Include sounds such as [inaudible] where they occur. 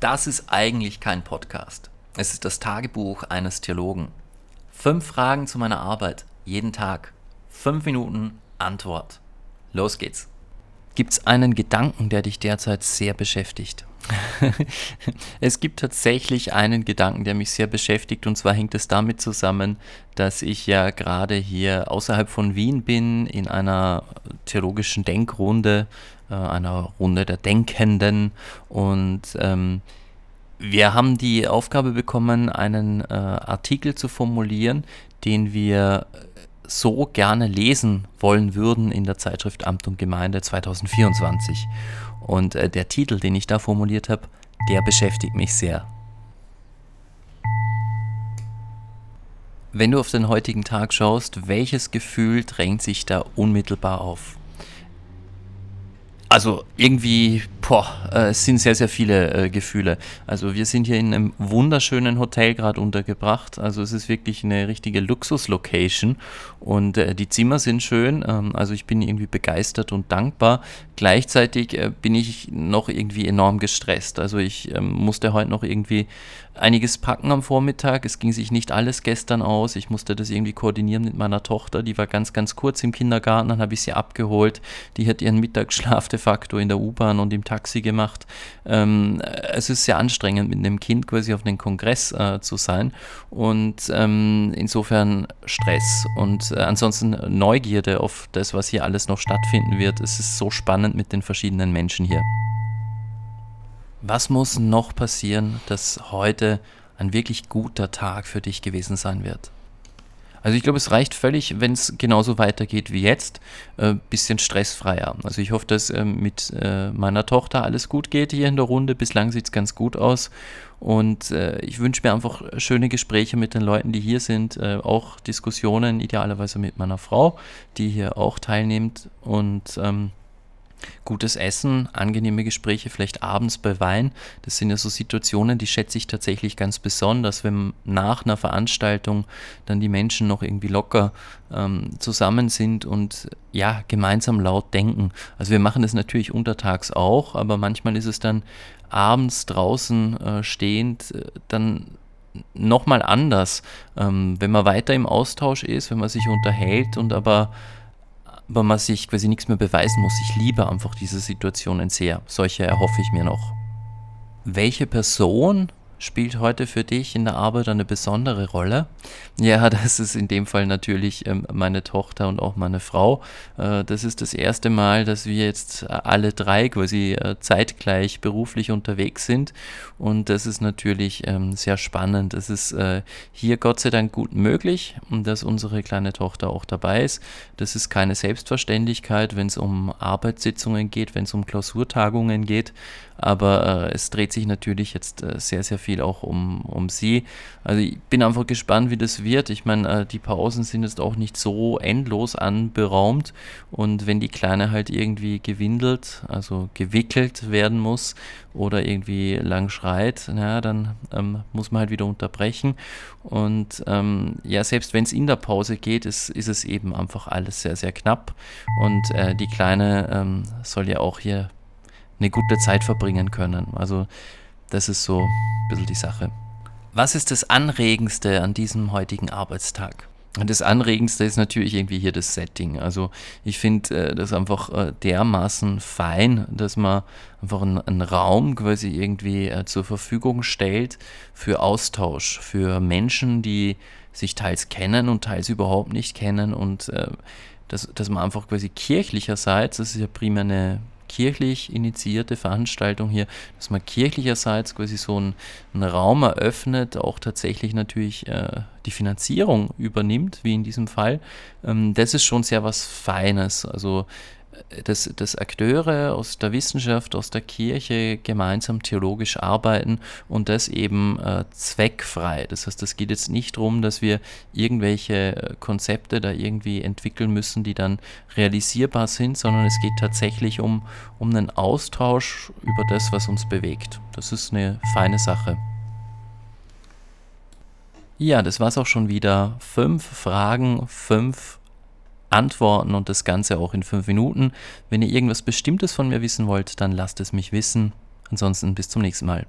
Das ist eigentlich kein Podcast. Es ist das Tagebuch eines Theologen. Fünf Fragen zu meiner Arbeit, jeden Tag. Fünf Minuten Antwort. Los geht's. Gibt es einen Gedanken, der dich derzeit sehr beschäftigt? [laughs] es gibt tatsächlich einen Gedanken, der mich sehr beschäftigt, und zwar hängt es damit zusammen, dass ich ja gerade hier außerhalb von Wien bin, in einer theologischen Denkrunde, äh, einer Runde der Denkenden, und ähm, wir haben die Aufgabe bekommen, einen äh, Artikel zu formulieren, den wir so gerne lesen wollen würden in der Zeitschrift Amt und Gemeinde 2024. Und äh, der Titel, den ich da formuliert habe, der beschäftigt mich sehr. Wenn du auf den heutigen Tag schaust, welches Gefühl drängt sich da unmittelbar auf? Also irgendwie, boah, äh, es sind sehr, sehr viele äh, Gefühle. Also wir sind hier in einem wunderschönen Hotel gerade untergebracht. Also es ist wirklich eine richtige Luxus-Location und äh, die Zimmer sind schön. Ähm, also ich bin irgendwie begeistert und dankbar. Gleichzeitig äh, bin ich noch irgendwie enorm gestresst. Also ich ähm, musste heute noch irgendwie einiges packen am Vormittag. Es ging sich nicht alles gestern aus. Ich musste das irgendwie koordinieren mit meiner Tochter. Die war ganz, ganz kurz im Kindergarten. Dann habe ich sie abgeholt. Die hat ihren Mittagsschlaf de facto in der U-Bahn und im Taxi gemacht. Ähm, es ist sehr anstrengend, mit einem Kind quasi auf den Kongress äh, zu sein. Und ähm, insofern Stress und äh, ansonsten Neugierde auf das, was hier alles noch stattfinden wird. Es ist so spannend mit den verschiedenen Menschen hier. Was muss noch passieren, dass heute ein wirklich guter Tag für dich gewesen sein wird? Also ich glaube, es reicht völlig, wenn es genauso weitergeht wie jetzt, äh, bisschen stressfreier. Also ich hoffe, dass äh, mit äh, meiner Tochter alles gut geht hier in der Runde. Bislang sieht es ganz gut aus. Und äh, ich wünsche mir einfach schöne Gespräche mit den Leuten, die hier sind, äh, auch Diskussionen, idealerweise mit meiner Frau, die hier auch teilnimmt. Und ähm, Gutes Essen, angenehme Gespräche, vielleicht abends bei Wein. Das sind ja so Situationen, die schätze ich tatsächlich ganz besonders, wenn nach einer Veranstaltung dann die Menschen noch irgendwie locker ähm, zusammen sind und ja, gemeinsam laut denken. Also wir machen das natürlich untertags auch, aber manchmal ist es dann abends draußen äh, stehend äh, dann nochmal anders, ähm, wenn man weiter im Austausch ist, wenn man sich unterhält und aber wo man sich quasi nichts mehr beweisen muss. Ich liebe einfach diese Situationen sehr. Solche erhoffe ich mir noch. Welche Person spielt heute für dich in der Arbeit eine besondere Rolle? Ja, [laughs] das ist in dem Fall natürlich ähm, meine Tochter und auch meine Frau. Äh, das ist das erste Mal, dass wir jetzt alle drei quasi äh, zeitgleich beruflich unterwegs sind und das ist natürlich ähm, sehr spannend. Es ist äh, hier Gott sei Dank gut möglich, dass unsere kleine Tochter auch dabei ist. Das ist keine Selbstverständlichkeit, wenn es um Arbeitssitzungen geht, wenn es um Klausurtagungen geht, aber es dreht sich natürlich jetzt sehr, sehr viel viel auch um, um sie. Also ich bin einfach gespannt, wie das wird. Ich meine, äh, die Pausen sind jetzt auch nicht so endlos anberaumt und wenn die Kleine halt irgendwie gewindelt, also gewickelt werden muss oder irgendwie lang schreit, naja, dann ähm, muss man halt wieder unterbrechen. Und ähm, ja, selbst wenn es in der Pause geht, ist, ist es eben einfach alles sehr, sehr knapp. Und äh, die Kleine ähm, soll ja auch hier eine gute Zeit verbringen können. Also das ist so ein bisschen die Sache. Was ist das Anregendste an diesem heutigen Arbeitstag? Das Anregendste ist natürlich irgendwie hier das Setting. Also ich finde äh, das einfach äh, dermaßen fein, dass man einfach einen, einen Raum quasi irgendwie äh, zur Verfügung stellt für Austausch, für Menschen, die sich teils kennen und teils überhaupt nicht kennen und dass, dass man einfach quasi kirchlicherseits, das ist ja primär eine kirchlich initiierte Veranstaltung hier, dass man kirchlicherseits quasi so einen, einen Raum eröffnet, auch tatsächlich natürlich äh, die Finanzierung übernimmt, wie in diesem Fall. Ähm, das ist schon sehr was Feines. Also dass, dass Akteure aus der Wissenschaft, aus der Kirche gemeinsam theologisch arbeiten und das eben äh, zweckfrei. Das heißt, es geht jetzt nicht darum, dass wir irgendwelche äh, Konzepte da irgendwie entwickeln müssen, die dann realisierbar sind, sondern es geht tatsächlich um, um einen Austausch über das, was uns bewegt. Das ist eine feine Sache. Ja, das war es auch schon wieder. Fünf Fragen, fünf antworten und das Ganze auch in fünf Minuten. Wenn ihr irgendwas Bestimmtes von mir wissen wollt, dann lasst es mich wissen. Ansonsten bis zum nächsten Mal.